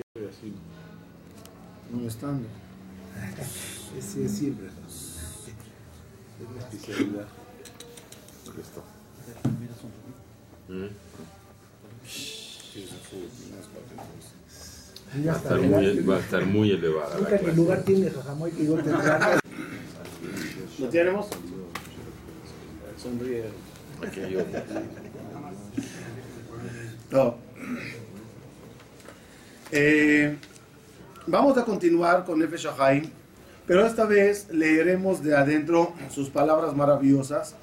así, molestando. Sí, es siempre. Es mi especialidad. Listo. Ya Va a está, estar muy, va a estar muy elevada Nunca clase. lugar tiene jajamoy que yo tendrá. ¿Lo tenemos? Sonríe. Aquí hay otro. No. Eh, vamos a continuar con Nefesh Haim, pero esta vez leeremos de adentro sus palabras maravillosas.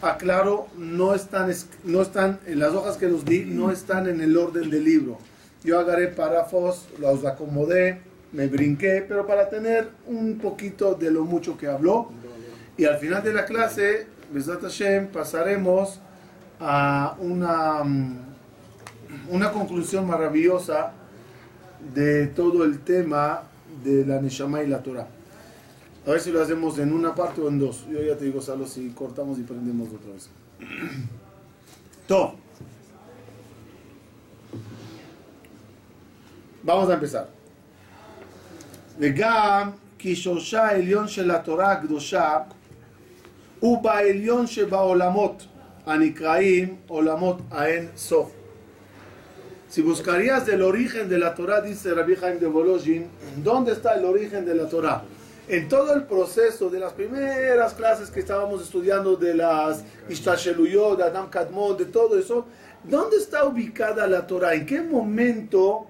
Aclaro, no están, es- no están, en las hojas que los di, no están en el orden del libro. Yo agarré párrafos, los acomodé, me brinqué, pero para tener un poquito de lo mucho que habló. Y al final de la clase, Besat Hashem, pasaremos a una, mm, una conclusión maravillosa de todo el tema de la Neshama y la Torah. A ver si lo hacemos en una parte o en dos. Yo ya te digo, Salo, si cortamos y prendemos otra vez. Todo. Vamos a empezar. וגם כי שורשה העליון של התורה הקדושה הוא בעליון שבעולמות הנקראים עולמות האין סוף. Si buscarías el origen de la Torah, dice Rabbi Haim de Volozhin, ¿dónde está el origen de la Torah? En todo el proceso de las primeras clases que estábamos estudiando de las Ishtasheluyot, de Adam Kadmon, de todo eso, ¿dónde está ubicada la Torah? ¿En qué momento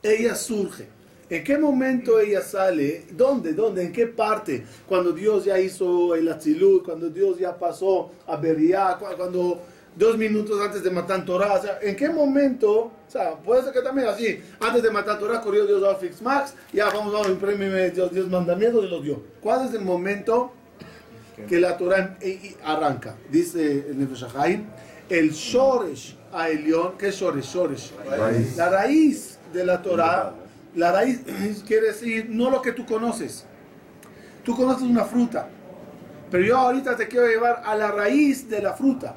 ella surge? ¿En qué momento ella sale? ¿Dónde? ¿Dónde? ¿En qué parte? Cuando Dios ya hizo el Atzilut, cuando Dios ya pasó a Beria, cu- cuando dos minutos antes de matar Torah, o sea, ¿en qué momento? O sea, puede ser que también así, antes de matar Torah corrió Dios a Fix Max, ya vamos, vamos, imprímeme Dios, Dios mandamientos y los dio. ¿Cuál es el momento que la Torah eh, eh, arranca? Dice el Nefesh el Shoresh Aelion, ¿qué es Shoresh? Shoresh. Raíz. La raíz de la Torah, la raíz quiere decir no lo que tú conoces. Tú conoces una fruta, pero yo ahorita te quiero llevar a la raíz de la fruta.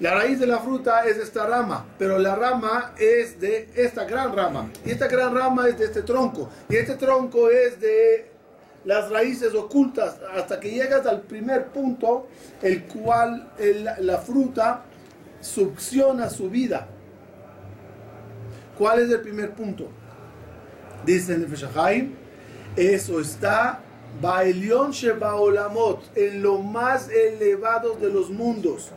La raíz de la fruta es esta rama, pero la rama es de esta gran rama. Y esta gran rama es de este tronco. Y este tronco es de las raíces ocultas hasta que llegas al primer punto, el cual el- la fruta succiona su vida. ¿Cuál es el primer punto? Dice Nefesh HaChaim, eso está Baelion Shebaolamot, en lo más elevado de los mundos.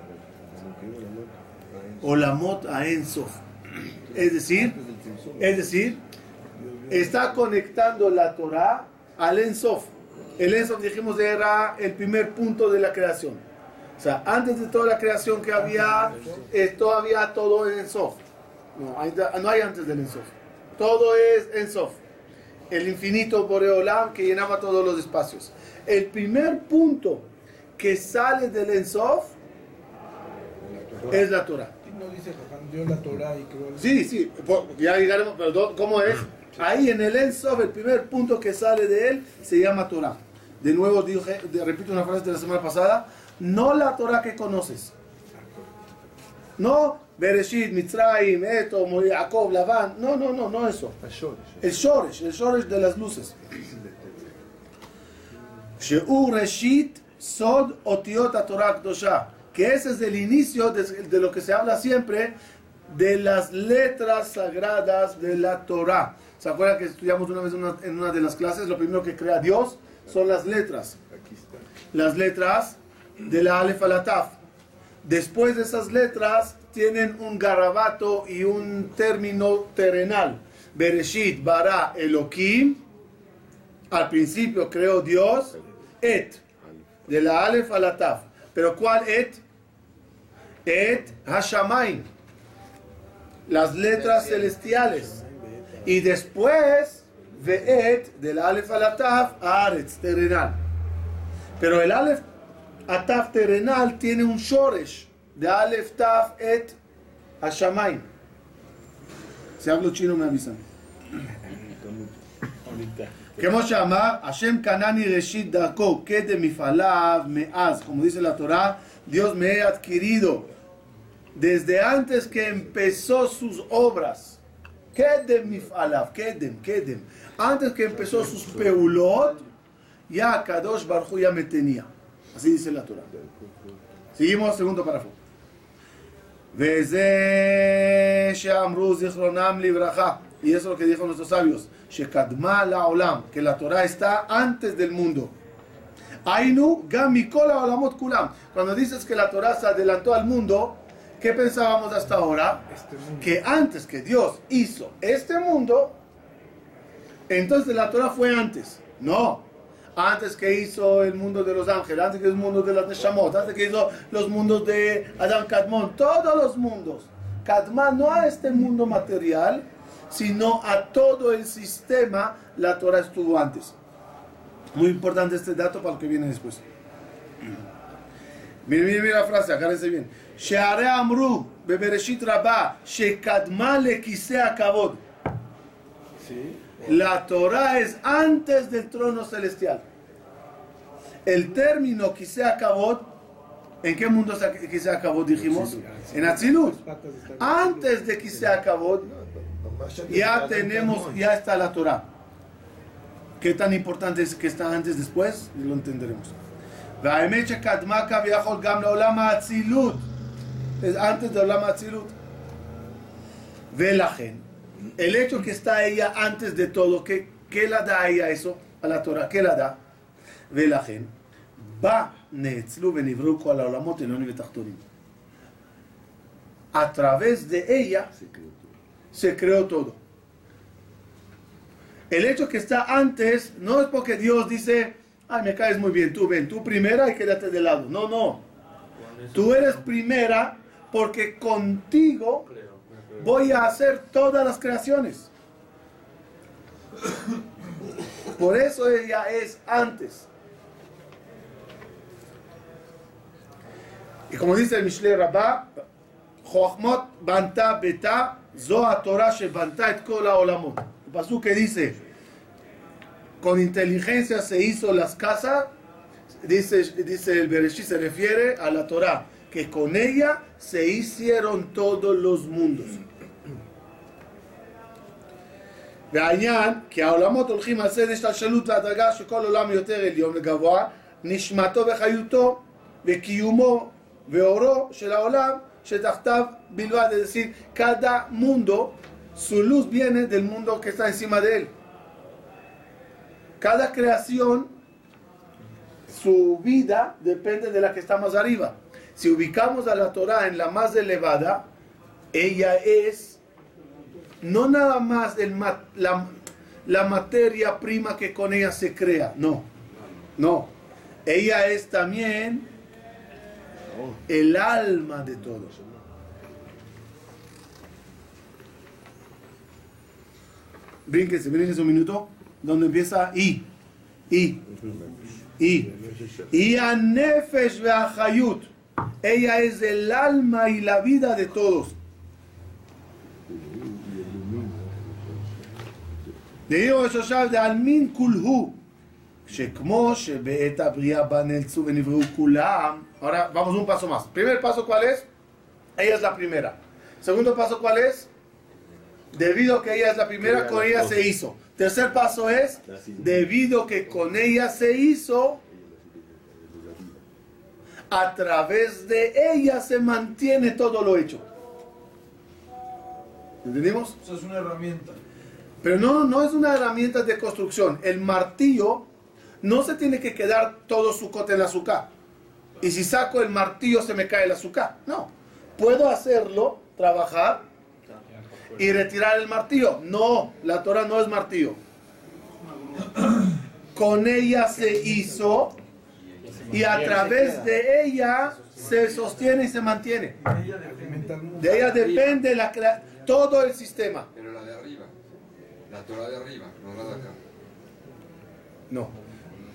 Olamot a Ensof. Es decir, es decir, está conectando la Torah al Ensof. El Ensof dijimos era el primer punto de la creación. O sea, antes de toda la creación que había, todavía todo en Ensof. No no hay antes del Ensof. Todo es Ensof. El infinito Boreolam que llenaba todos los espacios. El primer punto que sale del Ensof Torah. Es la Torah. No dice Dios la Torah y creó Sí, sí, ya llegaremos, pero ¿cómo es? Ahí en el Ensof, el primer punto que sale de él se llama Torah. De nuevo, dije, eh, repito una frase de la semana pasada, no la Torah que conoces. No Bereshit, Mitzrayim, Eto, Jacob, Labán. No, no, no, no eso. El Shoresh. El Shoresh, de las luces. Sheur Reshit, Sod, Otiot, Torah, Kdosha que ese es el inicio de, de lo que se habla siempre de las letras sagradas de la Torah. ¿Se acuerdan que estudiamos una vez una- en una de las clases? Lo primero que crea Dios son las letras. Las letras de la Aleph a la Taf. Después de esas letras tienen un garabato y un término terrenal. Bereshit, bara, Elohim, al principio creó Dios, et, de la Aleph a la Taf. Pero ¿cuál et? Et Hashamain, las letras celestiales. Y después, ve'et, de la Aleph a la Taf, Aretz, terrenal. Pero el Aleph a Taf terrenal tiene un Shoresh, de Aleph Taf et Hashamain. Si hablo chino me avisan. Ahorita. כמו שאמר, השם קנני ראשית דרכו, קדם מפעליו מאז, como dice la Torah, Dios me he adquirido desde antes que empezó sus obras. Kedem mif'alav, kedem, kedem. Antes que empezó sus peulot, ya Kadosh Baruj Hu ya me tenía. Así dice la Torah. Seguimos, segundo párrafo. וזה שאמרו זיכרונם לברכה, y eso es lo que dijo nuestros sabios, Shekadma la olam, que la Torah está antes del mundo. Ainu gamikola olamot kulam. Cuando dices que la Torah se adelantó al mundo, ¿qué pensábamos hasta ahora? Este que antes que Dios hizo este mundo, entonces la Torah fue antes. No. Antes que hizo el mundo de los ángeles, antes que hizo el mundo de las Neshamot, antes que hizo los mundos de Adán Kadmon, todos los mundos. Kadmon no a este mundo material, sino a todo el sistema, la Torah estuvo antes. Muy importante este dato para lo que viene después. Mira, mira, mira la frase, agárrense bien. Sheare Amru, Bebereshit Rabá, Shekadma le Kavod. La Torah es antes del trono celestial. El término Kisea Kavod ¿En qué mundo se acabó, dijimos? En Atzilut. Antes de que se acabó, ya tenemos, ya está la Torah. ¿Qué tan importante es que está antes después? Lo entenderemos. והאמת שקדמה כביכול גם לעולם האצילות. Es antes del עולם האצילות. ולכן, el hecho que está ella antes de todo, ¿qué, qué la da a ella eso? A la Torah, ¿qué la da? ולכן, בה נאצלו ונבראו כל העולמות עליונים ותחתונים. A través de ella se creó todo. El hecho que está antes no es porque Dios dice, ay, me caes muy bien, tú ven, tú primera y quédate de lado. No, no. Tú eres primera porque contigo voy a hacer todas las creaciones. Por eso ella es antes. Y como dice el Mishle Rabbah, Jochmot banta beta, zo Torah שבנתה את כל העולמות. El pasú que dice, con inteligencia se hizo las casas, dice, dice el Bereshit, se refiere a la Torah, que con ella se hicieron todos los mundos. והעניין, כי העולמות הולכים על סדר השתלשלות והדרגה שכל עולם יותר עליון וגבוה, נשמתו וחיותו וקיומו ואורו של העולם Shetartav Bilbad, es decir, cada mundo, su luz viene del mundo que está encima de él. Cada creación, su vida depende de la que está más arriba. Si ubicamos a la Torah en la más elevada, ella es no nada más la, la materia prima que con ella se crea, no, no. Ella es también el alma de todo. Brínquense, brínquense un minuto, donde empieza I, I, I. Y a Nefesh Hayut. Ella es el alma y la vida de todos. דהירו שושב דעלמין כולהו, שכמו שבעת הבריאה בה נאלצו ונבראו כולם, ahora vamos un paso más. Primer paso, ¿cuál es? Ella es la primera. Segundo paso, ¿cuál es? Debido a que ella es la primera, con ella se hizo. Tercer paso es, debido que con ella se hizo, a través de ella se mantiene todo lo hecho. ¿Entendimos? Eso es una herramienta. Pero no, no es una herramienta de construcción. El martillo no se tiene que quedar todo su cote en el azúcar. Y si saco el martillo se me cae el azúcar. No. Puedo hacerlo, trabajar y retirar el martillo. No, la Torah no es martillo. Con ella se hizo y a través de ella se sostiene y se mantiene. De ella depende la todo el sistema. Pero la de arriba. La Torah de arriba, no la de acá. No.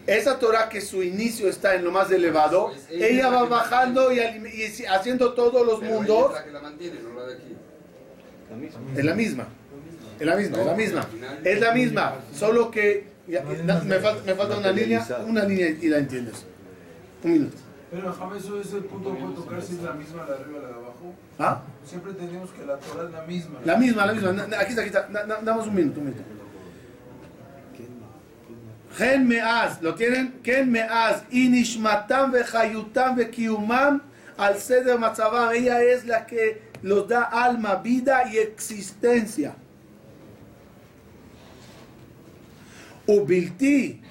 Esa Torah que su inicio está en lo más elevado, ella va bajando y, y haciendo todos los Pero ella mundos. es la que la mantiene, no la de aquí. Es la misma. Es la misma, es la misma. Es la misma. Solo que ya- me, falta, me falta una línea, una línea y la entiendes. Un minuto. Pero Jamás, eso es el punto que puede tocar si es la misma la de arriba y la de abajo. ¿Ah? Siempre entendemos que la Torah es la misma. La misma, la misma. Aquí está, aquí está. Damos un minuto, un minuto. Gen meaz, ¿lo tienen? Ken meaz, inishmatam vechayutam vekiumam al seder matzavam. Ella es la que los da alma, vida y existencia. Ubilti,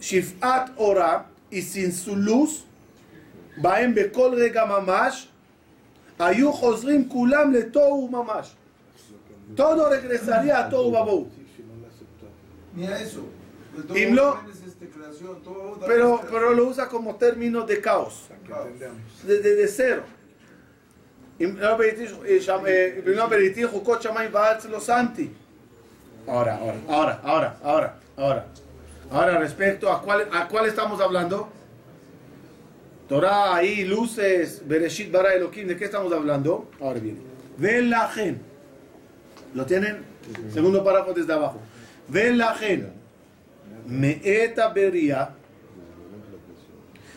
shifat ora, y sin su luz, בהם בכל רגע ממש, היו חוזרים כולם לתוהו ממש. todo regresaría a tohu ni a eso. Todo pero, pero lo usa como término de caos, desde de cero. Ahora, ahora, ahora, ahora, ahora, ahora. Ahora, respecto a cuál, a cuál estamos hablando. Torah, ahí, luces, Bereshit, Bara, Elohim, ¿de qué estamos hablando? Ahora viene. Velajen. ¿Lo tienen? Segundo párrafo desde abajo. Velajen. Meeta beria.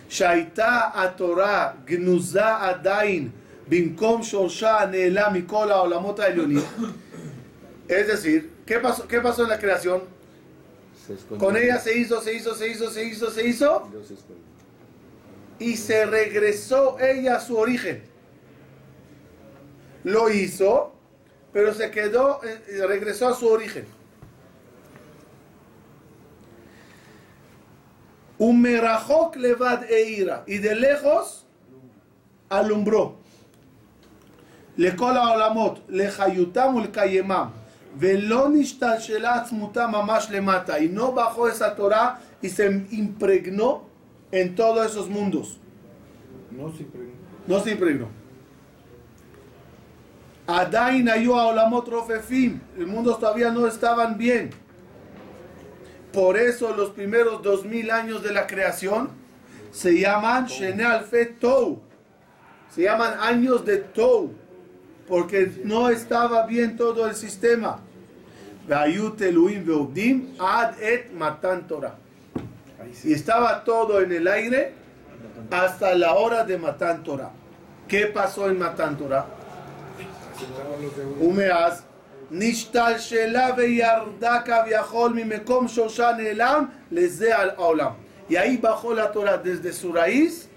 שהייתה התורה גנוזה עדיין במקום שורשה הנעלם מכל העולמות העליונים. Es decir, ¿qué pasó, ¿qué pasó en la creación? Se escondió. Con ella se hizo, se hizo, se hizo, se hizo, se hizo Dios se escondió. y se regresó ella a su origen. Lo hizo, pero se quedó, eh, eh, regresó a su origen. Un merajok levad eira y de lejos alumbró. לכל העולמות, לחיותם ולקיימם, ולא נשתלשלה עצמותה ממש למטה, y no bajó esa Torah y se impregnó en todos esos mundos. No se impregnó. No se impregnó. עדיין היו העולמות רופפים, los mundos todavía no estaban bien. Por eso los primeros dos mil años de la creación se llaman Shene Alfe Tou. Se llaman años de Tou. Porque no estaba bien todo el sistema. Ad et Matan Torah. Y estaba todo en el aire hasta la hora de Matan Torah. ¿Qué pasó en Matan Torah? Humeas נשתלשלה וירדה כביכול ממקום שורשה נעלם לזה על העולם. Y ahí bajó la Torah desde su raíz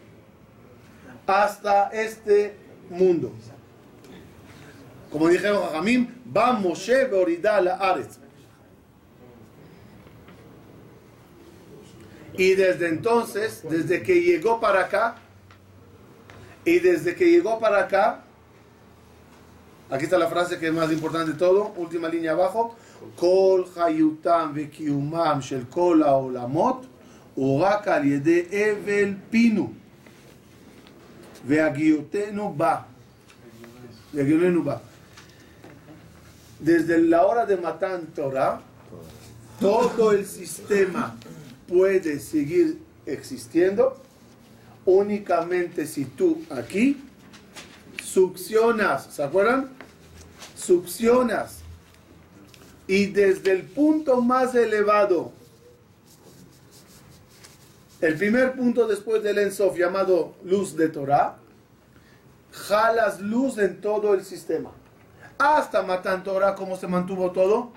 hasta este mundo. Como dijeron Jajamim, va Moshe Beorida la Aretz. Y desde entonces, desde que llegó para acá, y desde que llegó para acá, aquí está la frase que es más importante de todo, última línea abajo, Kol Hayutam Vekiumam Shel Kol Haolamot, Urak Yede Evel Pinu, Ba. Ba. Desde la hora de Matan Torah, todo el sistema puede seguir existiendo únicamente si tú aquí succionas, ¿se acuerdan? Succionas y desde el punto más elevado, el primer punto después del Ensof llamado luz de Torah, jalas luz en todo el sistema. Hasta Matan Torah, ¿cómo se mantuvo todo?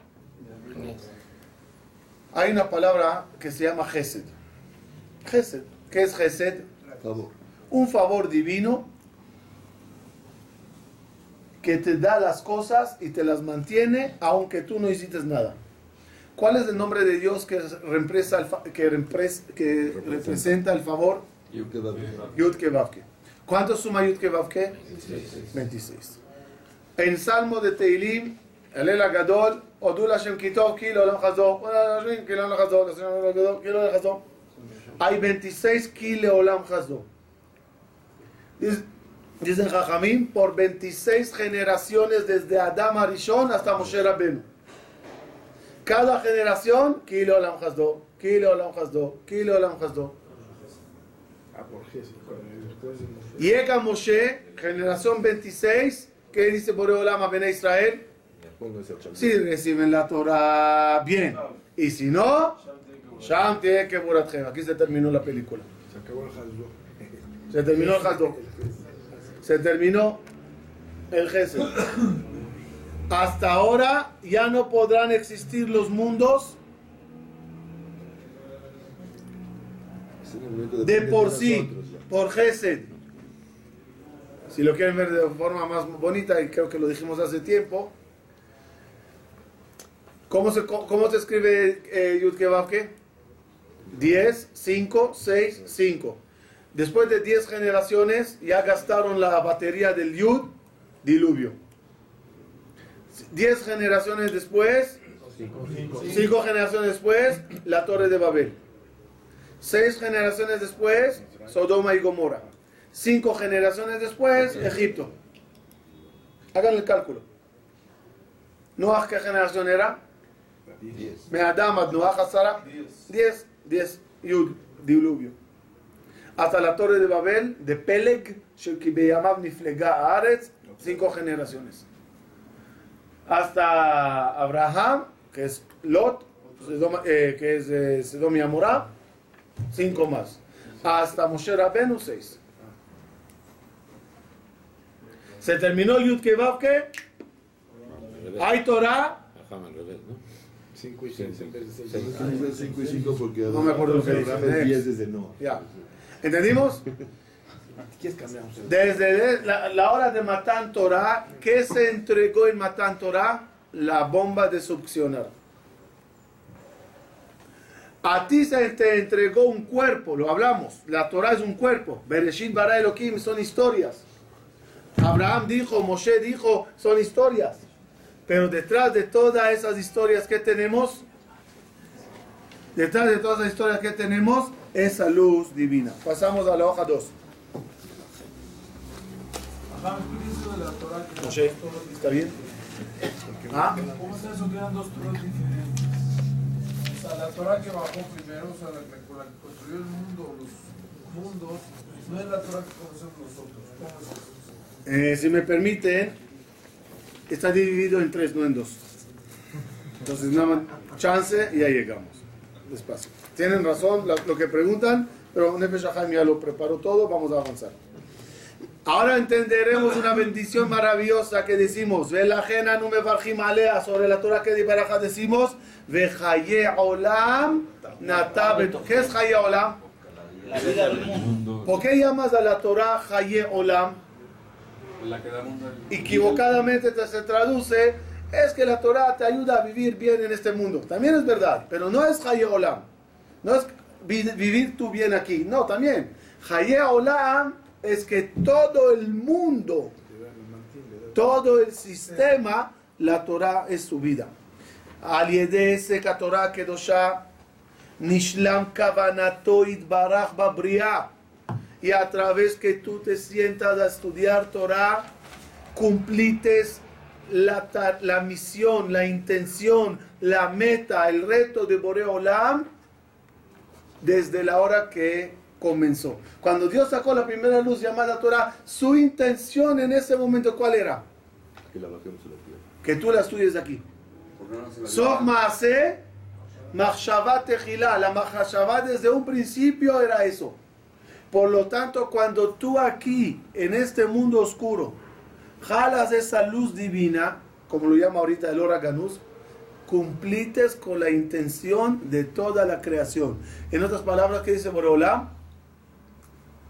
Hay una palabra que se llama Gesed. Gesed. ¿Qué es Gesed? Favor. Un favor divino que te da las cosas y te las mantiene aunque tú no hiciste nada. ¿Cuál es el nombre de Dios que, que, que representa el favor? Yud Kevavke. ¿Cuánto suma Yud Kevavke? 26. En Salmo de Teilim, el El Agadol, Odul Hashem Kitov, Kilo Olam Hashem Kilo Olam Agadol, Kilo Olam Chazor. Hay 26 Kilo Olam Chazor. Dic- Dicen Jajamim, por 26 generaciones desde Adam Arishon hasta Moshe Rabbeinu. Cada generación, Kilo Olam Chazor, Kilo Olam Chazor, Kilo Olam Chazor. Ah, por. Llega Moshe, generación 26, que dice Boreolam a Bene Israel, si reciben la Torah bien, y si no, Sham tiene que. Aquí se terminó la película. Se acabó el Hasdo. Se terminó el Hasdo. Se terminó el Gesed. Hasta ahora ya no podrán existir los mundos de por sí, por Gesed. Si lo quieren ver de forma más bonita, y creo que lo dijimos hace tiempo, ¿cómo se, cómo se escribe eh, Yud Kei Vav Kei? 10, 5, 6, 5. Después de 10 generaciones ya gastaron la batería del Yud, diluvio. 10 generaciones después, 5 generaciones después, la torre de Babel. Seis generaciones después, Sodoma y Gomorra. Cinco generaciones después, Egipto. Hagan el cálculo. Noah, ¿qué generación era? Diez. Me'adam ad Noah Hazara. Diez. Diez. Yud, diluvio. Hasta la torre de Babel, de Peleg, cinco generaciones. Hasta Abraham, que es Lot, eh, que es eh, Sedom y Amorá, cinco más. Hasta Moshe Rabenu, seis. Se terminó el Yud Kevav que Al revés. hay Torah. Ajá, al revés, ¿no? 5 y 6 en vez de 6. ¿Por qué no fue 5 y 5? Porque No me acuerdo lo que es 10 desde no. Ya. ¿Entendimos? Desde la, la hora de Matan Torah, ¿qué se entregó en Matan Torah? La bomba de succionar. A ti se te entregó un cuerpo, lo hablamos. La Torah es un cuerpo. Bereshit bara Elohim son historias. Abraham dijo, Moshe dijo, son historias. Pero detrás de todas esas historias que tenemos, detrás de todas esas historias que tenemos, esa luz divina. Pasamos a la hoja 2. Ajá, ¿qué dice de la Torah que Moshe, eran dos Torahs ¿está bien? Ah? ¿Cómo es eso que eran dos Torahs diferentes? O sea, la Torah que bajó primero, o sea, la que, construyó el mundo, los mundos, no es la Torah que conocemos nosotros. ¿Cómo es eso? Eh, si me permiten, está dividido en tres, no en dos. Entonces, nada más, chance y ya llegamos. Despacio. Tienen razón la- lo que preguntan, pero Nefesh Haim ya lo preparó todo, vamos a avanzar. Ahora entenderemos una bendición maravillosa que decimos, ve la ajena no me alea, sobre la Torah que de Baraja decimos, ve Haye olam natabeto. ¿Qué es Haye olam? La vida del mundo. ¿Por qué llamas a la Torah Haye olam? La que da mundo. equivocadamente te- se traduce es que la Torah te ayuda a vivir bien en este mundo. También es verdad, pero no es Haye Olam. No es vi- vivir tú bien aquí. No, también. Haye Olam es que todo el mundo, todo el sistema, la Torah es su vida. Yedese Torah kedosha nishlam kavanato itbarach babriah y a través que tú te sientas a estudiar Torah, cumplites la, la misión, la intención, la meta, el reto de Boreolam desde la hora que comenzó. Cuando Dios sacó la primera luz llamada Torah, su intención en ese momento, ¿cuál era? Que la bajemos a la tierra. Que tú la estudies aquí. ¿Por qué no se la Sof Maase, Machshavá Tejilá. La Machshavá desde un principio era eso. Por lo tanto, cuando tú aquí, en este mundo oscuro, jalas esa luz divina, como lo llama ahorita el Oraganus, cumplites con la intención de toda la creación. En otras palabras, ¿qué dice Boreolam?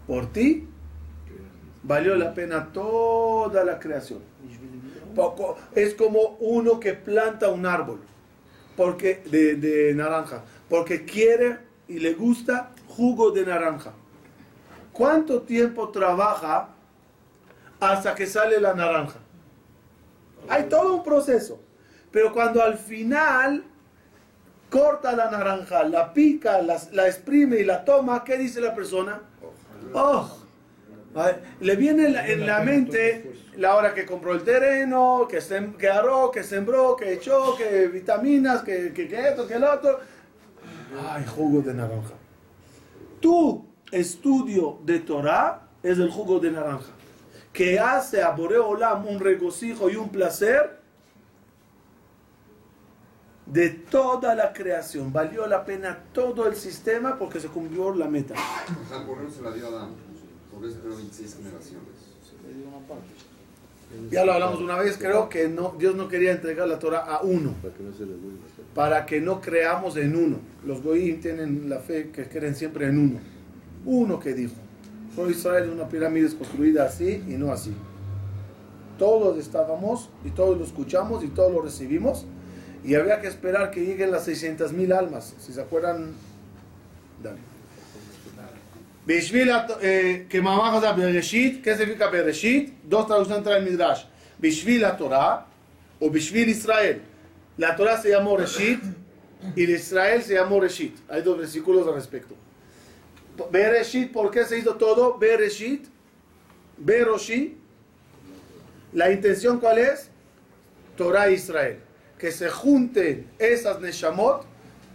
Por ti valió la pena toda la creación. Es como uno que planta un árbol porque de, de naranja, porque quiere y le gusta jugo de naranja. ¿Cuánto tiempo trabaja hasta que sale la naranja? Hay todo un proceso. Pero cuando al final corta la naranja, la pica, la, la exprime y la toma, ¿qué dice la persona? Oh, Le viene en la, en la mente la hora que compró el terreno, que, sem- que aró, que sembró, que echó, que vitaminas, que, que, que esto, que el otro. Ay, jugo de naranja. Tu estudio de Torah es el jugo de naranja, que hace a Boreo Olam un regocijo y un placer de toda la creación. Valió la pena todo el sistema porque se cumplió la meta. O sea, ¿por qué no se la dio a Adán? Se creó 26 generaciones. Ya lo hablamos una vez, creo que no, Dios no quería entregar la Torah a uno, Para que no se le vuelva. para que no creamos en uno. Los goyim tienen la fe que creen siempre en uno. Uno que dijo. Por Israel una pirámide es construida así y no así. Todos estábamos y todos lo escuchamos y todos lo recibimos. Y había que esperar que lleguen las 600 mil almas. Si se acuerdan, dale. בשביל, הת- אה, כמאמר חז"ל בראשית, ¿qué significa בראשית? Dos traducciones trae el Midrash. בשביל התורה o בשביל Israel. La Torah se llamó Reshit y el Israel se llamó Reshit. Hay dos versículos al respecto. Bereshit, ¿por qué se hizo todo? Bereshit, Beroshi. La intención cuál es? Torah e Israel. que se junten esas Neshamot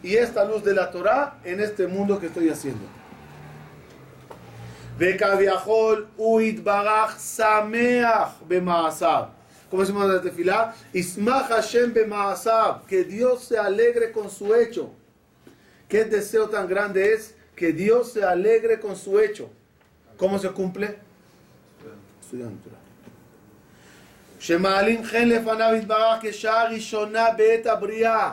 y esta luz de la Torah en este mundo que estoy haciendo. Como decimos en la tefilá, Ismach Hashem bema'asab, que Dios se alegre con su hecho. Qué deseo tan grande es que Dios se alegre con su hecho. ¿Cómo se cumple? Estudiante. שמעלים חן לפניו יתברך כשעה ראשונה בעת הבריאה.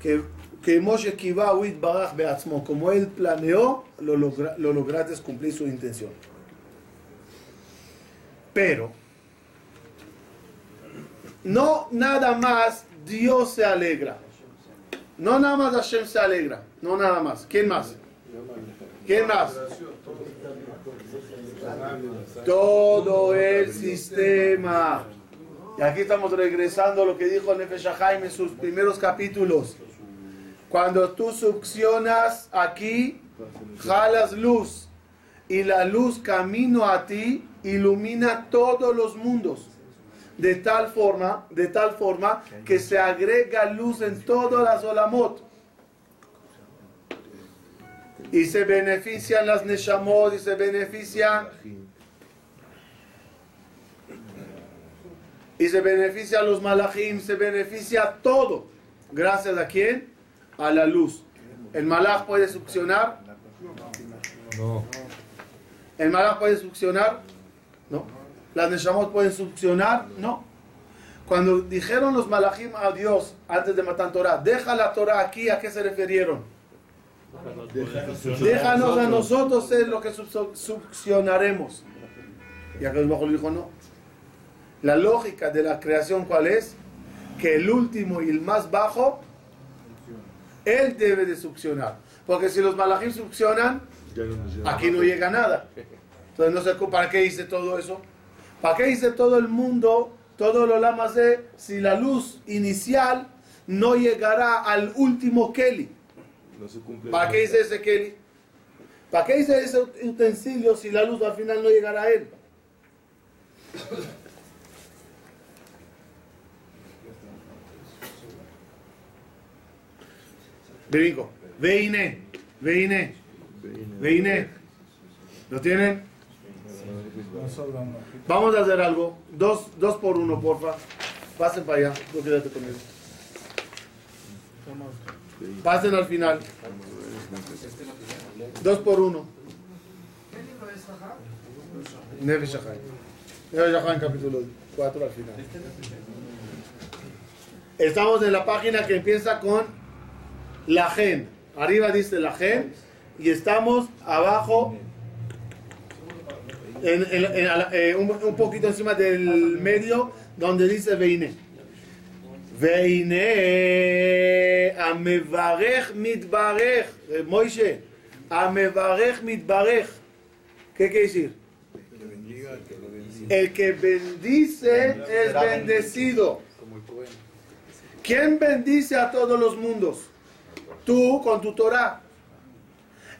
que, que Moshe קיווה הוא יתברך בעצמו. como él planeó, lo, logra, lo lograste cumplir su intención. Pero, no nada más Dios se alegra. No nada más Hashem se alegra. No nada más. ¿Quién más? ¿Quién más? Todo el sistema. Y aquí estamos regresando a lo que dijo Nefesh Haim en sus primeros capítulos. Cuando tú succionas aquí, jalas luz. Y la luz camino a ti ilumina todos los mundos. De tal forma, de tal forma que se agrega luz en todas las olamot. Y se benefician las neshamot y se benefician y se beneficia a los malachim, se beneficia todo. Gracias a quién? A la luz. ¿El malach puede succionar? No. ¿El malach puede succionar? No. ¿Las neshamot pueden succionar? No. Cuando dijeron los malachim a Dios antes de matar Torah, deja la Torah aquí, ¿a qué se refirieron? Déjanos a nosotros ser lo que suc- succionaremos. Y aquel bajo le dijo no. La lógica de la creación, ¿cuál es? Que el último y el más bajo, él debe de succionar. Porque si los malajim succionan, aquí no llega nada. Entonces, no sé para qué hice todo eso. ¿Para qué hice todo el mundo, todo lo lamas de, si la luz inicial no llegará al último Kelly? No se cumple. ¿Para qué hice ese Kelly? ¿Para qué hice ese utensilio si la luz al final no llegará a él? Brinco. Veine. Veine. Veine. ¿Lo tienen? Vamos a hacer algo. Dos, dos por uno, porfa. Pasen para allá. Quédate conmigo. Pasen al final. Dos por uno. Nefesh. Nefesh capítulo 4 al final. Estamos en la página que empieza con la gen. Arriba dice la gen. Y estamos abajo, en- en- eh, un, un poquito encima del medio, donde dice Veine. Veine המברך מתברך, Eh, Moishe, המברך מתברך. ¿Qué quiere decir? El que bendice es bendecido. ¿Quién bendice a todos los mundos? Tú con tu Torah.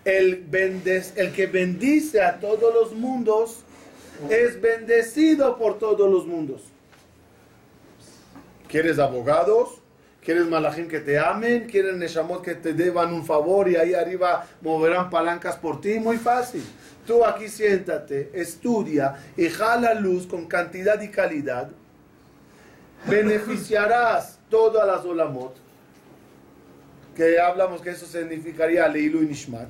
El, bendes- el que bendice a todos los mundos es bendecido por todos los mundos. ¿Quieres abogados? ¿Quieres malajim que te amen? ¿Quieres neshamot que te deban un favor y ahí arriba moverán palancas por ti? Muy fácil. Tú aquí siéntate, estudia y jala luz con cantidad y calidad. Beneficiarás todas las olamot que hablamos que eso significaría Leilu y Nishmat.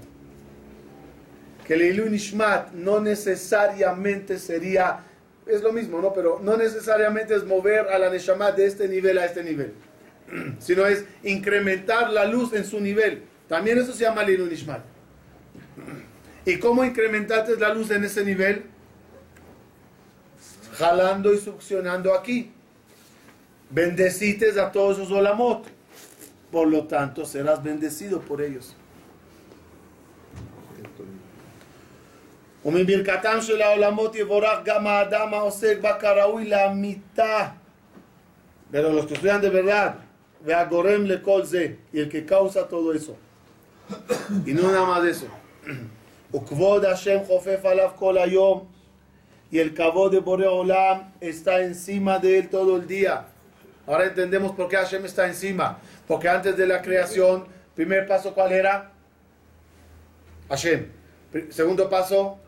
Que Leilu y Nishmat no necesariamente sería, es lo mismo, ¿no? Pero no necesariamente es mover a la Neshama de este nivel a este nivel, sino es incrementar la luz en su nivel. También eso se llama Nishmat. ¿Y cómo incrementaste la luz en ese nivel? Jalando y succionando aquí. Bendecites a todos esos olamot. Por lo tanto, serás bendecido por ellos. ומברכתם של העולמות יבורך גם האדם העוסק בה כראוי לאמיתה. Pero los que estudian de verdad, והגורם לכל זה, y el que causa todo eso. Y no nada más de eso. וכבוד השם חופף עליו כל היום, y el cabo de Bore Olam está encima de él todo el día. Ahora entendemos por qué Hashem está encima. Porque antes de la creación, primer paso, ¿cuál era? Hashem. Pri- Segundo paso,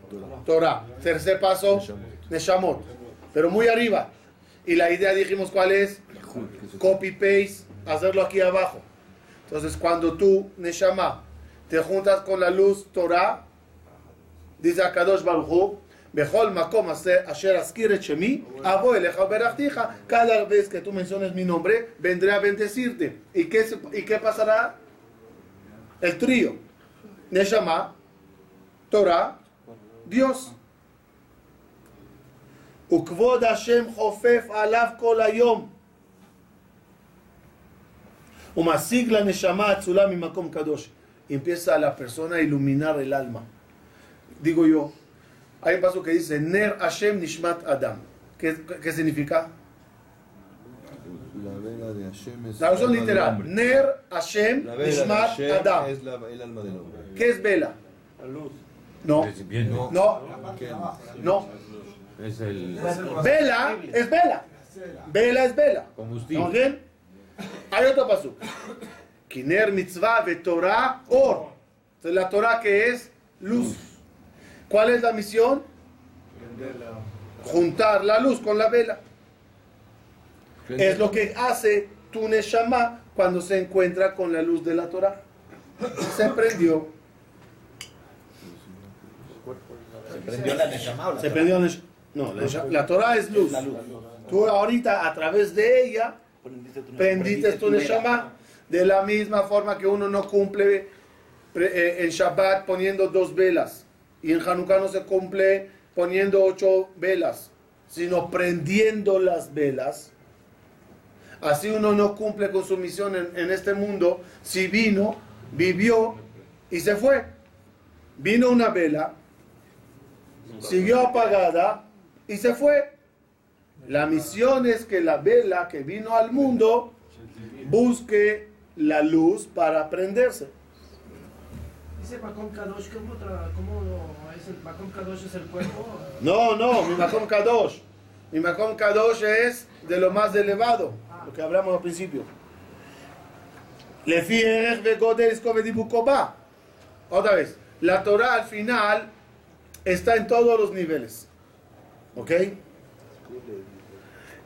Torah. Tercer paso, Neshamot. Pero muy arriba. Y la idea dijimos cuál es, copy-paste, hacerlo aquí abajo. Entonces cuando tú, Neshama, te juntas con la luz Torah, dice Akadosh Baruchu, Makom Asher cada vez que tú menciones mi nombre, vendré a bendecirte. ¿Y qué, y qué pasará? El trío, Neshama, Torah Dios. וכבוד השם חופף עליו כל היום. ומשיג לנשמה אצולה ממקום קדוש. Empieza a la persona a iluminar el alma. Digo yo, hay un paso que dice, Ner Hashem Nishmat Adam. ¿Qué, qué significa? La vela de Hashem es. Traducción el alma del literal. hombre. Ner Hashem La vela de Nishmat Hashem Adam. es la- el alma del hombre. ¿Qué es vela? La luz. No, Es bien, No. no. Es el Vela es vela. Vela es vela. combustible. ¿Estamos bien? Hay otro paso. Kiner mitzvah ve Torah or. Entonces la Torah que es luz. ¿Cuál es la misión? Juntar la luz con la vela. Es lo que hace tu Neshama cuando se encuentra con la luz de la Torah. Se prendió. Se prendió la Neshama o la Se Torah? prendió. Nesh- No, la, la Torah es luz. La luz. Tú ahorita a través de ella Prendiste tu- vela. Neshama. De la misma forma que uno no cumple eh, en Shabbat poniendo dos velas. Y en Hanukkah no se cumple poniendo ocho velas, sino prendiendo las velas. Así uno no cumple con su misión en, en este mundo si vino, vivió y se fue. Vino una vela, siguió apagada y se fue. La misión es que la vela que vino al mundo busque la luz para prenderse. Dice Macom Kadosh, ¿cómo, es el Macom Kadosh es el cuerpo? No, no, mi Makom Kadosh. Mi Makom Kadosh es de lo más elevado, lo que hablamos al principio. Edibukoba. Otra vez, la Torah al final está en todos los niveles. ¿Ok?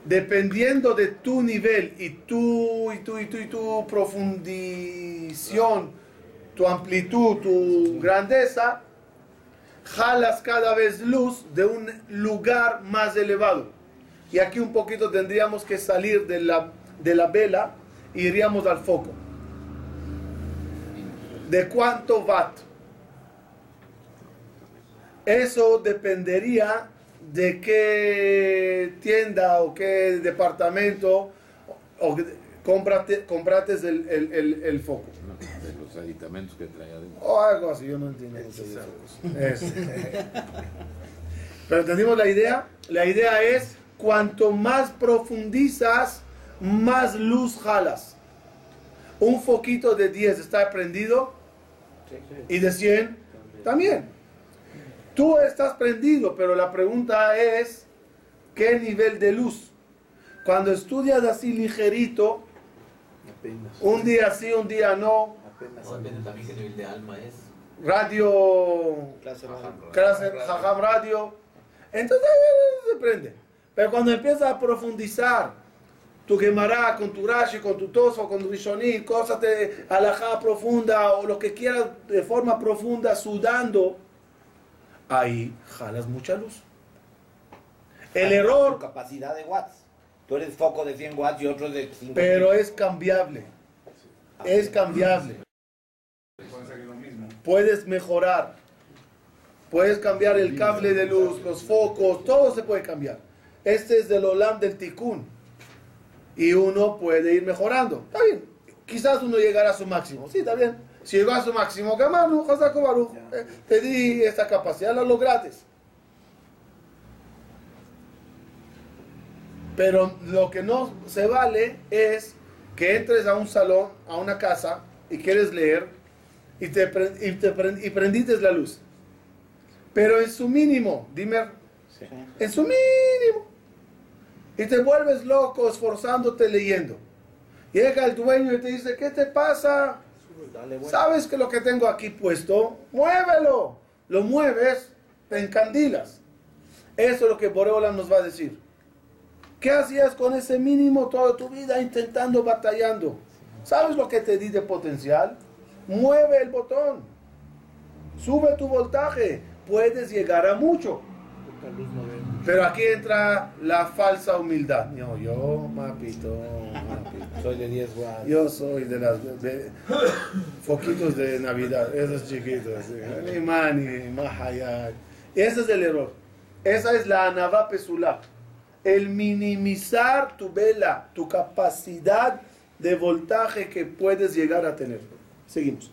Dependiendo de tu nivel y tu, y tu, y tu, y tu profundición, tu amplitud, tu grandeza, jalas cada vez luz de un lugar más elevado. Y aquí un poquito tendríamos que salir de la, de la vela y iríamos al foco. ¿De cuánto watt? Eso dependería de qué tienda o qué departamento o comprates el, el- el- el foco. De los aditamentos que trae adentro. O algo así, yo no entiendo. mucho de eso. Es. Pero entendimos la idea. La idea es, cuanto más profundizas, más luz jalas. Un foquito de 10 está prendido y de 100 también. Tú estás prendido, pero la pregunta es, ¿qué nivel de luz? Cuando estudias así ligerito, Apenas. un día sí, un día no, Apenas. No, depende también qué nivel de alma es. radio Clase radio. clase Jajam Radio, entonces se prende. Pero cuando empieza a profundizar tu Gemara, con tu Rashi, con tu Toso, con tu Rishonim, cosas de alajá profunda o lo que quieras de forma profunda, sudando, ahí jalas mucha luz. El Tu error, capacidad de watts. Tú eres foco de 100 watts y otro de 5. pero es cambiable. Es cambiable. Puedes mejorar. Puedes cambiar el cable de luz, los focos, todo se puede cambiar. Este es del Olam del Tikkun. Y uno puede ir mejorando. Está bien. Quizás uno llegará a su máximo. Sí, está bien. Si llegó a su máximo, Gamanu, Hazako Baruch, eh, te di esta capacidad, la lograste. Pero lo que no se vale es que entres a un salón, a una casa, y quieres leer, y, te, y, te y prendiste la luz. Pero en su mínimo, dime, en su mínimo. Y te vuelves loco esforzándote leyendo. Llega el dueño y te dice, ¿qué te pasa? ¿Sabes que lo que tengo aquí puesto? Muévelo. Lo mueves, te encandilas. Eso es lo que Boreola nos va a decir. ¿Qué hacías con ese mínimo toda tu vida intentando, batallando? ¿Sabes lo que te di de potencial? Mueve el botón. Sube tu voltaje. Puedes llegar a mucho. Pero aquí entra la falsa humildad. No, yo, mapito, mapito. Soy de 10 watts. Yo soy de las de- foquitos de Navidad, esos chiquitos. Ni mani, mahayat. Ese es el error. Esa es la anavá pesulá. El minimizar tu vela, tu capacidad de voltaje que puedes llegar a tener. Seguimos.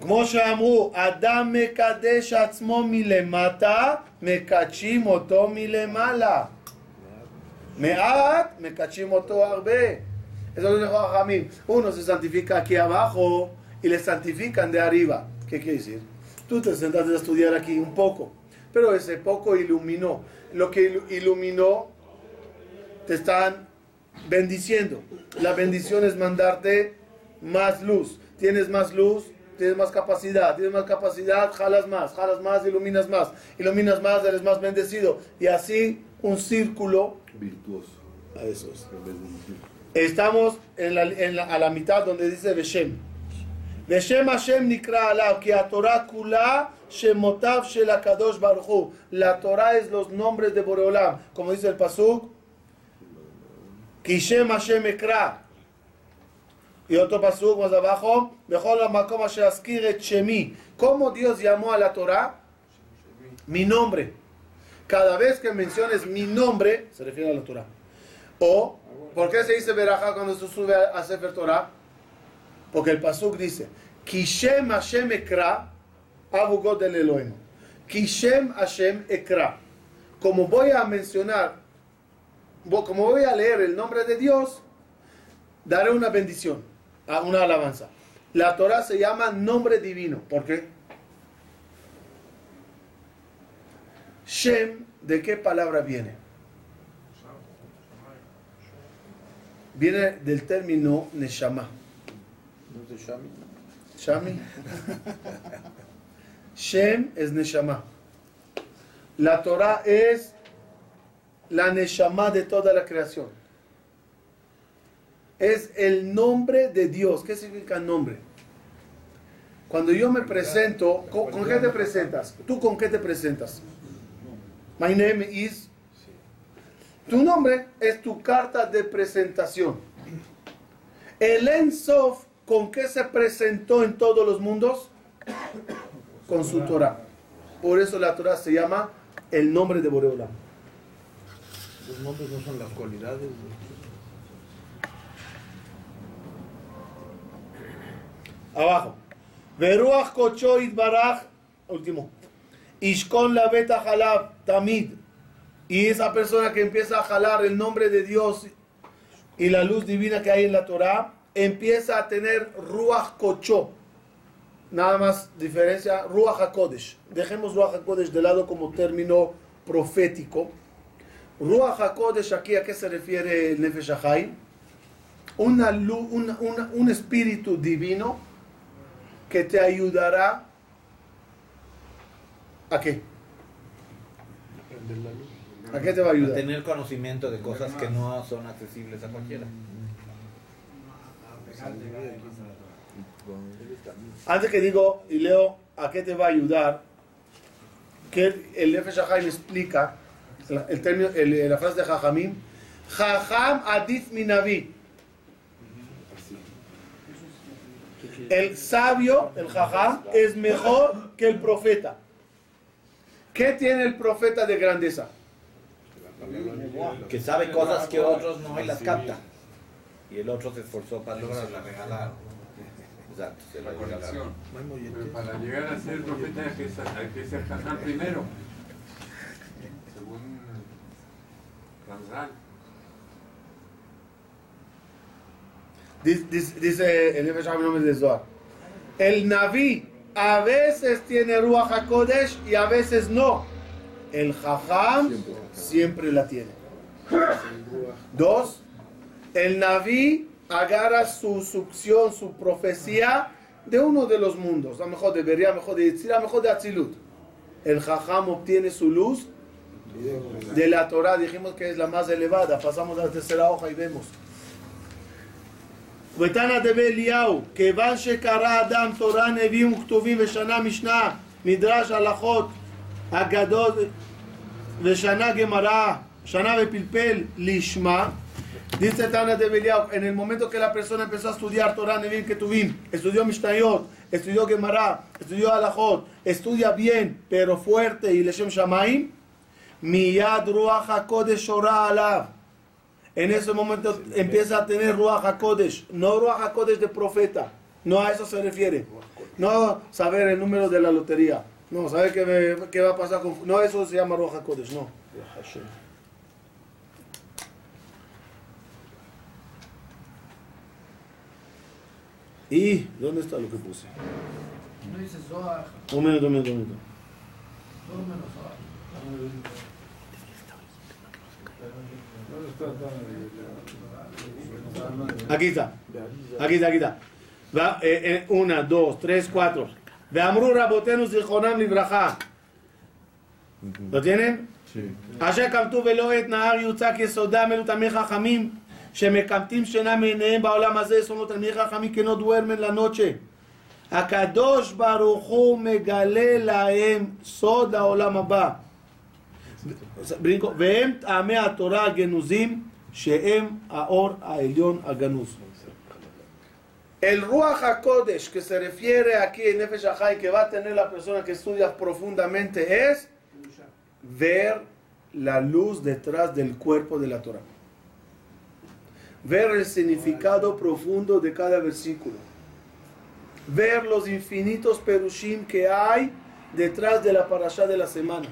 כמו שאמרו, אדם מקדש עצמו מלמטה, מקדשים אותו מלמעלה. מעט, מקדשים אותו הרבה. Eso lo dijo Jamín. Uno se santifica aquí abajo y le santifican de arriba. ¿Qué quiere decir? Tú te sentaste a estudiar aquí un poco, pero ese poco iluminó. Lo que ilu- iluminó te están bendiciendo. La bendición es mandarte más luz. Tienes más luz, tienes más capacidad. Tienes más capacidad, jalas más, jalas más, iluminas más. Iluminas más, eres más bendecido. Y así un círculo. Virtuoso. A eso es. Estamos en la, en la- a la mitad donde dice Beshem. Beshem Hashem nikra alav, que a Torah kula shemotav shel akadosh baruch Hu. La Torah es los nombres de Boreolam. Como dice el Pasuk, Kishem Hashem ekra. Y otro Pasuk más abajo. ¿Cómo Dios llamó a la Torah? Mi nombre. Cada vez que menciones mi nombre, se refiere a la Torah. O, ¿por qué se dice Berajá cuando se sube a, Sefer Torah? Porque el Pasuk dice, Kishem Hashem Ekra, Abugod del Elohim. Kishem Hashem Ekra. Como voy a mencionar, como voy a leer el nombre de Dios, daré una bendición, una alabanza. La Torah se llama nombre divino. ¿Por qué? Shem, ¿de qué palabra viene? Viene del término Neshama. Shami. Shem es Neshama. La Torah es la Neshama de toda la creación. Es el nombre de Dios. ¿Qué significa nombre? Cuando yo me presento, ¿con, con qué te presentas? ¿Tú con qué te presentas? My name is. Tu nombre es tu carta de presentación. El Ensof, ¿con qué se presentó en todos los mundos? Con su Torah. Por eso la Torah se llama el nombre de Boreola. Los nombres no son las cualidades. Abajo. Veruach Kocho Baraj. Último. Ishkon la beta halab tamid. Y esa persona que empieza a jalar el nombre de Dios y la luz divina que hay en la Torah, empieza a tener Ruach Kocho. Nada más diferencia, Ruach HaKodesh. Dejemos Ruach HaKodesh de lado como término profético. Ruach HaKodesh aquí a qué se refiere el Nefesh un espíritu divino que te ayudará a qué? ¿A qué te va a A ayudar? tener conocimiento de cosas que no son accesibles a cualquiera. Antes que digo y leo a qué te va a ayudar, que el Nefesh explica el término, el- la frase de Jajamim, Jajam Adif Minavi. El sabio, el Jajam, es mejor que el profeta. ¿Qué tiene el profeta de grandeza? Que sabe cosas que otros no y las capta. Y el otro se esforzó para lograrla regalar. Exacto, se La la regalaron. Pero para llegar a ser profeta hay que ser, hay que ser jajam primero. Según Ramsal. Dice, el nombre de Zohar. El Naví a veces tiene Ruach HaKodesh y a veces no. El Jajam siempre la tiene. Dos, el Naví agarra su succión, su profecía de uno de los mundos. A lo mejor de Beria, a lo mejor de Yitzhak, a lo mejor de Atzilut. El Jajam obtiene su luz de la Torah. Dijimos que es la más elevada. Pasamos a la tercera hoja y vemos. ותנא דבי אליהו, כיוון שקרא אדם תורה, נביאים וכתובים ושנה משנה, מדרש הלכות הגדול ושנה גמרא, שנה ופלפל לשמה, dice Tana de Belial, en el momento que la persona empezó a estudiar Torah, Nevim, Ketuvim, estudió Mishnayot, estudió Gemara, estudió Alajot, estudia bien, pero fuerte y Leshem Shamaim, Miyad Ruach HaKodesh Shora Alav. En ese momento empieza a tener Ruach HaKodesh, no Ruach HaKodesh de profeta, no a eso se refiere. No saber el número de la lotería, no saber qué, me- qué va a pasar con... No, eso se llama Ruach HaKodesh, no. ¿Y dónde está lo que puse? No dice Zohar, Un minuto, un minuto, un minuto. Aquí está. Aquí está, aquí está. Va, eh, eh, una, dos, tres, cuatro. ואמרו רבותינו זיכרונם לברכה. ¿Lo tienen? אשר קמתו ולא עת נהר יוצק יסודם אלו תלמידי חכמים שמקמטים שינה מעיניהם בעולם הזה los תלמידי חכמים duermen la noche. הקדוש ברוך הוא מגלה להם סוד העולם הבא. ברינקו, והם טעמי התורה הגנוזים שהם האור העליון הגנוז. El Ruach HaKodesh que se refiere aquí en Nefesh Ahai que va a tener la persona que estudia profundamente es ver la luz detrás del cuerpo de la Torah. Ver el significado profundo de cada versículo. Ver los infinitos perushim que hay detrás de la parashá de la semana.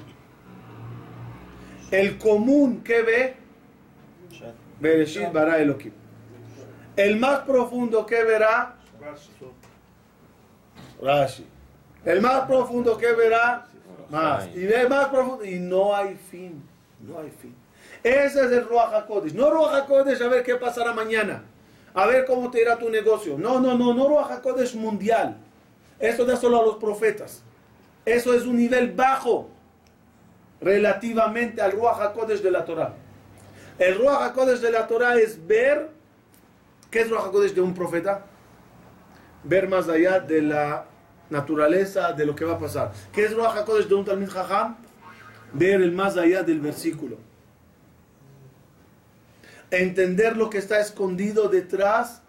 El común que ve Bereshit bara Elohim. El más profundo que verá Rashi. El más profundo que verá más. Y ve más profundo. Y no hay fin. No hay fin. Ese es el Ruach HaKodesh. No Ruach HaKodesh a ver qué pasará mañana. A ver cómo te irá tu negocio. No, no, no. No Ruach HaKodesh mundial. Eso da solo a los profetas. Eso es un nivel bajo relativamente al Ruach HaKodesh de la Torah. El Ruach HaKodesh de la Torah es ver, ¿qué es Ruach HaKodesh de un profeta? Ver más allá de la naturaleza de lo que va a pasar. ¿Qué es Ruach HaKodesh de un Talmid Jajam? Ver el más allá del versículo. Entender lo que está escondido detrás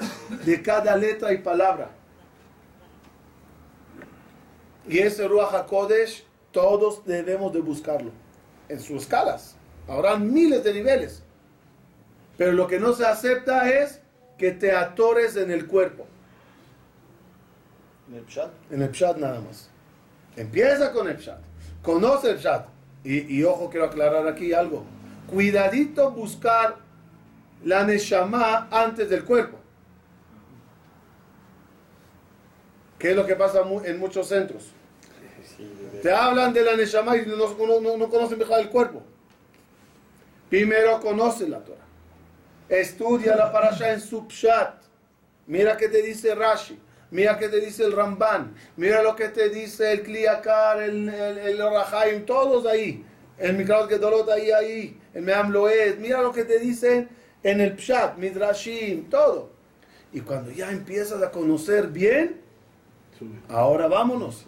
de cada letra y palabra. Y ese Ruach HaKodesh todos debemos de buscarlo en sus escalas. Habrán miles de niveles. Pero lo que no se acepta es que te atores en el cuerpo. ¿En el Pshat? En el Pshat nada más. Empieza con el Pshat. Conoce el Pshat. Y, y ojo, quiero aclarar aquí algo. Cuidadito buscar la Neshama antes del cuerpo. ¿Qué es lo que pasa en muchos centros? Te hablan de la Neshama y no, no, no- no conocen mejor el cuerpo. Primero conoce la Torah. Estudia la parasha en su Pshat. Mira qué te dice Rashi. Mira qué te dice el Ramban. Mira lo que te dice el Kliakar, el, el, el Orahaim, todos ahí. El Mikraot Gedolot ahí, ahí. El Meam Loed. Mira lo que te dicen en el Pshat, Midrashim, todo. Y cuando ya empiezas a conocer bien, ahora vámonos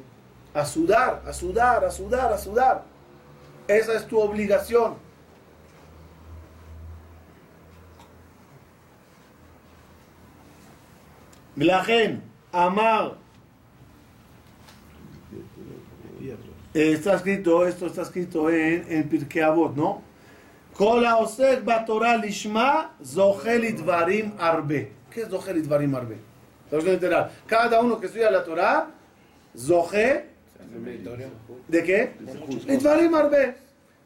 A sudar, a sudar, a sudar, a sudar. Esa es tu obligación. Mlachen, Amar. Eh, Está escrito, esto está escrito en, en Pirkei Avot, ¿no? כל העוסק בתורה לשמה זוכה לדברים הרבה. ¿Qué es זוכה לדברים הרבה? Tenemos que enterar. Cada uno que estudia la Torah, זוכה, ¿De qué? Nitvarim Arbe.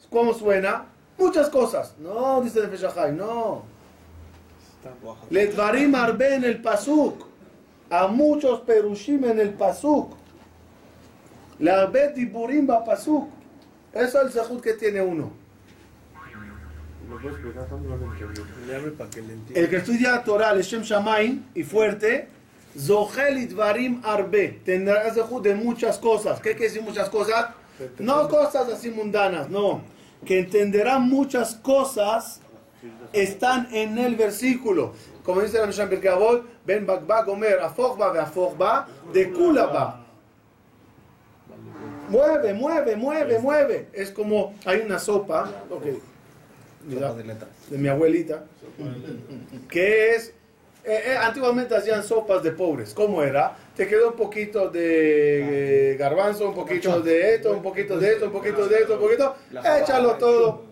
¿Cómo suena? Muchas cosas. No, dice Nefesh no. Letvarim Arbe en el Pasuk. A muchos Perushim en el Pasuk. Le Arbe Diburim Pasuk. Eso es el Zahut que tiene uno. El que estudia Torah, el Shem Shamaim y fuerte, Zohel Idvarim Arbe, tendrá zehut de muchas cosas. ¿Qué quiere decir muchas cosas? No cosas así mundanas, no. Que entenderá muchas cosas están en el versículo. Como dice la Pirkei Avot, Ben Bakba Gomer, Afochba ve Afochba, de Kulaba. Mueve, mueve, mueve, mueve. Es como hay una sopa, ok, mira, Sopa de de mi abuelita, que es, eh, eh, antiguamente hacían sopas de pobres. ¿Cómo era? Te quedó un poquito de eh, garbanzo, un poquito de esto, un poquito de esto, un poquito de esto, un poquito, échalo todo.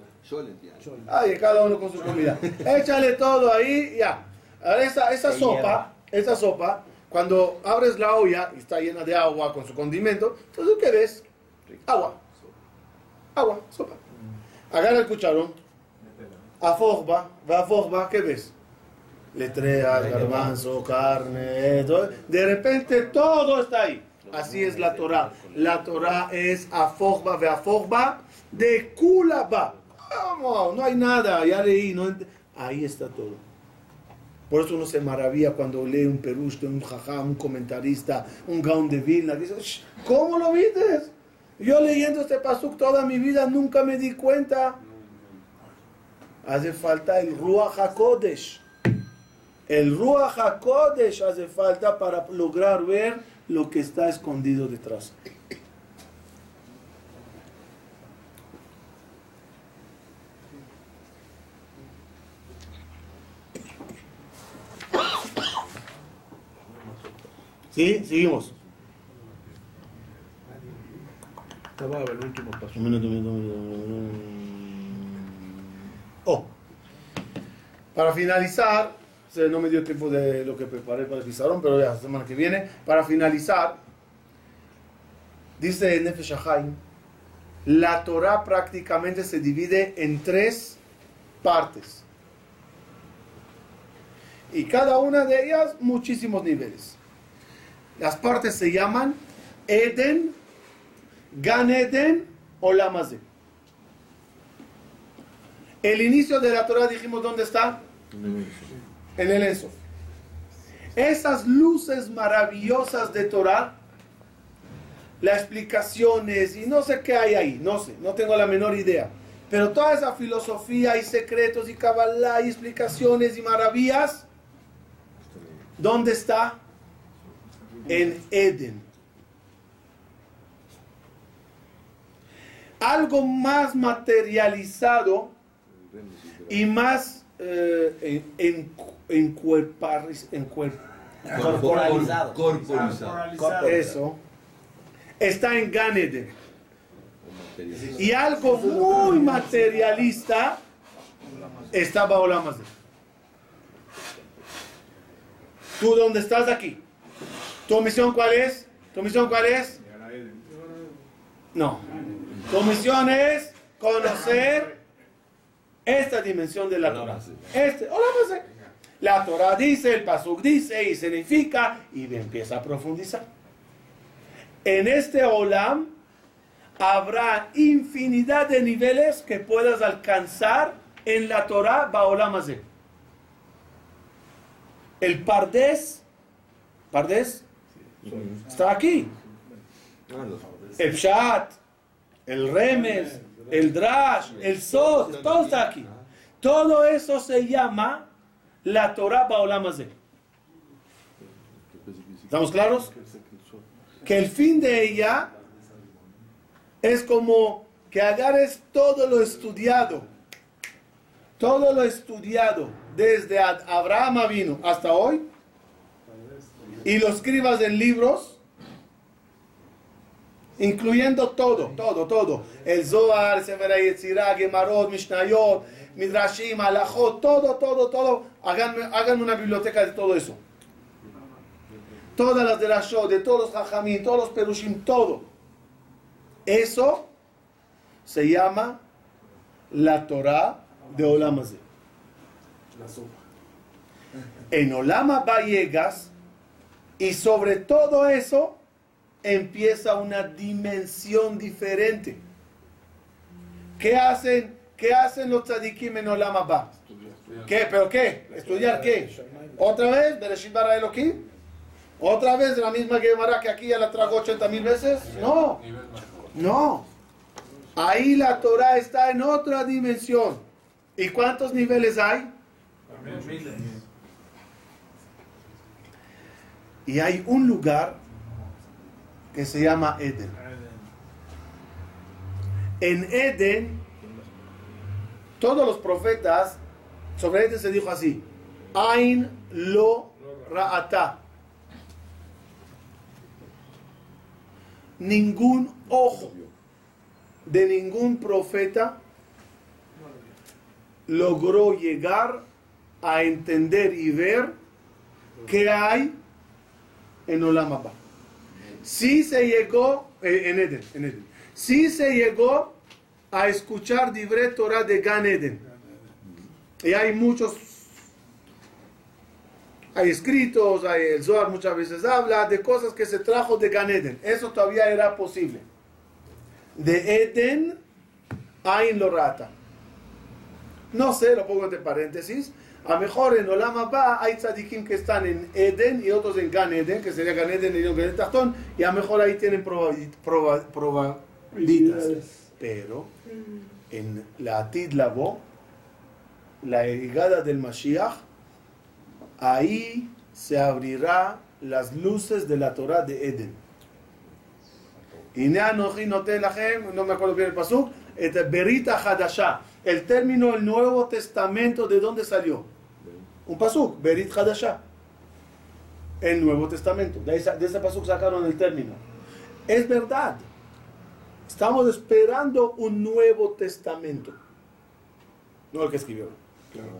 Ay, cada uno con su comida. Échale todo ahí, ya. Ahora esa, esa sopa, esa sopa, cuando abres la olla y está llena de agua con su condimento, entonces ¿qué ves? Agua. Agua, sopa. Agarra el cucharón, aforba, va aforba, ¿qué ves? Letreas, garbanzo, carne, todo. De repente todo está ahí. Así es la Torah. La Torah es aforba, ve aforba, de kulaba. Vamos, no hay nada, ya leí, no ahí está todo. Por eso uno se maravilla cuando lee un perush, un jajam, un comentarista, un gaon de Vilna. Dice, "Sh, ¿cómo lo viste? Yo leyendo este pasuk toda mi vida nunca me di cuenta. Hace falta el Ruach HaKodesh. El Ruach HaKodesh hace falta para lograr ver lo que está escondido detrás. ¿Sí? Seguimos. Estaba el último paso. Un minuto, un minuto, un minuto, un minuto. Oh. Para finalizar, no me dio tiempo de lo que preparé para el pizarrón, pero ya la semana que viene. Para finalizar, dice Nefesh Haim, la Torah prácticamente se divide en tres partes. Y cada una de ellas muchísimos niveles. Las partes se llaman Eden, Gan Eden o Lamazé. El inicio de la Torah dijimos dónde está? El Ensof. Esas luces maravillosas de Torah, las explicaciones y no sé qué hay ahí, no sé, no tengo la menor idea. Pero toda esa filosofía y secretos y cabalá y explicaciones y maravillas, ¿dónde está? En Eden. algo más materializado y más eh, en, en, encuerpar- encuer- Corporalizado. Corporizado. eso está en Ganede y algo muy materialista está bajo la Mazda. ¿Tú dónde estás aquí? ¿Tu misión cuál es? ¿Tu misión cuál es? No. Tu misión es conocer esta dimensión de la Torah. Este, Hazé. La Torah dice, el Pasuk dice y significa y empieza a profundizar. En este Olam habrá infinidad de niveles que puedas alcanzar en la Torah Baolam Hazé. El Pardes, Pardes, está aquí. El Pshat, el Remes, el Drash, el Sod, todo está aquí. Todo eso se llama la Torah Baolam Hazeh. ¿Estamos claros? Que el fin de ella es como que agarres todo lo estudiado, todo lo estudiado desde Abraham vino hasta hoy y lo escribas en libros, incluyendo todo, todo, todo. El Zohar, Sefer Yetzirah, Gemarot, Mishnayot, Midrashim, Alajot, todo, todo, todo. Háganme, háganme una biblioteca de todo eso. Todas las de la Shod, de todos los Jajamín, todos los Perushim, todo. Eso se llama la Torah de Olam Hazeh. La sopa. En Olam Abba llegas y sobre todo eso empieza una dimensión diferente. ¿Qué hacen, qué hacen los tzadikim en Olam Abba? ¿Qué? ¿Pero qué? ¿Estudiar qué? ¿Otra vez? ¿Bereshit bara Elohim? ¿Otra vez la misma Gemara que aquí ya la trago 80 mil veces? No. No. Ahí la Torah está en otra dimensión. ¿Y cuántos niveles hay? Y hay un lugar que se llama Eden. En Eden, todos los profetas, sobre Eden se dijo así, Ain lo ra'ata. Ningún ojo de ningún profeta logró llegar a entender y ver qué hay en Olam Abba. Sí se llegó, eh, en Eden, en Eden, sí se llegó a escuchar Divrei Torah de Gan Eden. Y hay muchos, hay escritos, hay, el Zohar muchas veces habla de cosas que se trajo de Gan Eden. Eso todavía era posible. De Eden, Ain lo rata. No sé, lo pongo entre paréntesis. A lo mejor en Olam Abba hay tzadikim que están en Eden y otros en Gan Eden, que sería Gan Eden y Gan Eden y a lo mejor ahí tienen probabilidades. Pero en la Atid Labo, la llegada del Mashiach, ahí se abrirá las luces de la Torah de Eden. Y no me acuerdo bien el pasuk, este, Berita Hadashah. El término el Nuevo Testamento, ¿de dónde salió? Un pasuk, Berit Hadashah. El Nuevo Testamento. De ese, de ese sacaron el término. Es verdad. Estamos esperando un Nuevo Testamento. No el que escribió. Claro.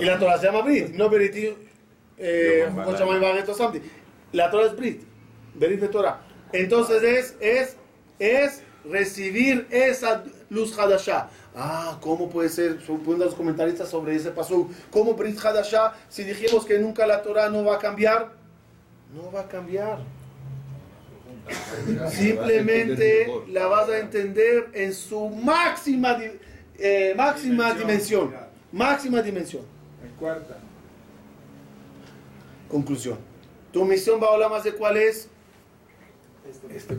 Y la Torah se llama Brit, no Berit. Eh. La Torah es Brit, Berit de Torah. Entonces es, es, es recibir esa luz Hadashah. Ah, ¿cómo puede ser? Suponen los comentaristas sobre ese paso. ¿Cómo Brit Hadashah? Si dijimos que nunca la Torah no va a cambiar, no va a cambiar. Simplemente la vas a entender en su máxima, eh, máxima dimensión. Máxima dimensión. En cuarta. Conclusión. Tu misión va a hablar más de cuál es Este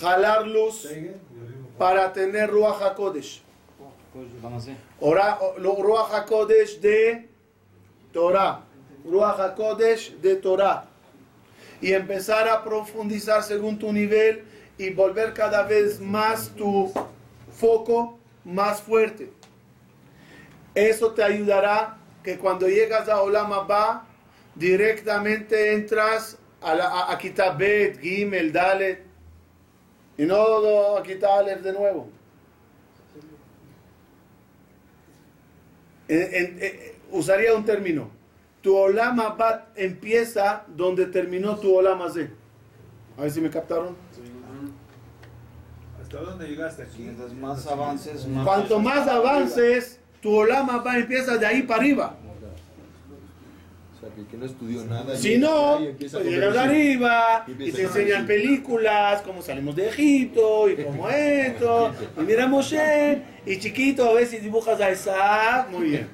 jalar luz para tener Ruach HaKodesh. Ora- lo- Ruach HaKodesh de Torah. Ruach HaKodesh de Torah. Y empezar a profundizar según tu nivel y volver cada vez más tu foco más fuerte. Eso te ayudará que cuando llegas a Olam Abba, directamente entras a, la, a, a Gimel, Dalet, y no a Aleph de nuevo. Usaría un término. Tu Olam Abba empieza donde terminó tu Olam Hazeh. A ver si me captaron. ¿Hasta dónde llegaste aquí? Más avances, más... Cuanto más avances, tu Olam Abba empieza de ahí para arriba. Sea, que el que no estudió nada. Si no, empieza pues arriba Y y te enseñan películas, cómo salimos de Egipto y cómo esto. Y mira Moshe, y chiquito a ver si dibujas a Isaac, muy bien.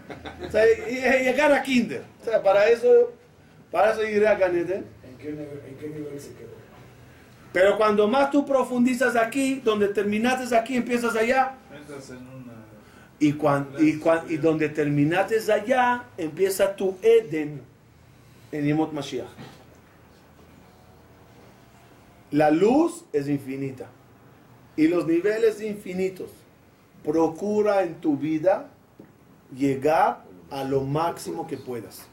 O sea, y- y llegar a Kinder. O sea, para eso, para eso iré a Gan Eden. ¿En qué, nivel, ¿En qué nivel se quedó? Pero cuando más tú profundizas aquí, donde terminaste aquí, empiezas allá. Entras en una... Y, cuan- y, cuan- y donde terminaste allá, empieza tu Eden en Yemot Mashiach. La luz es infinita y los niveles infinitos. Procura en tu vida llegar a lo máximo que puedas.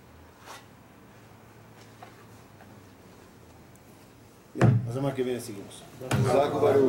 Ya, la semana que viene seguimos.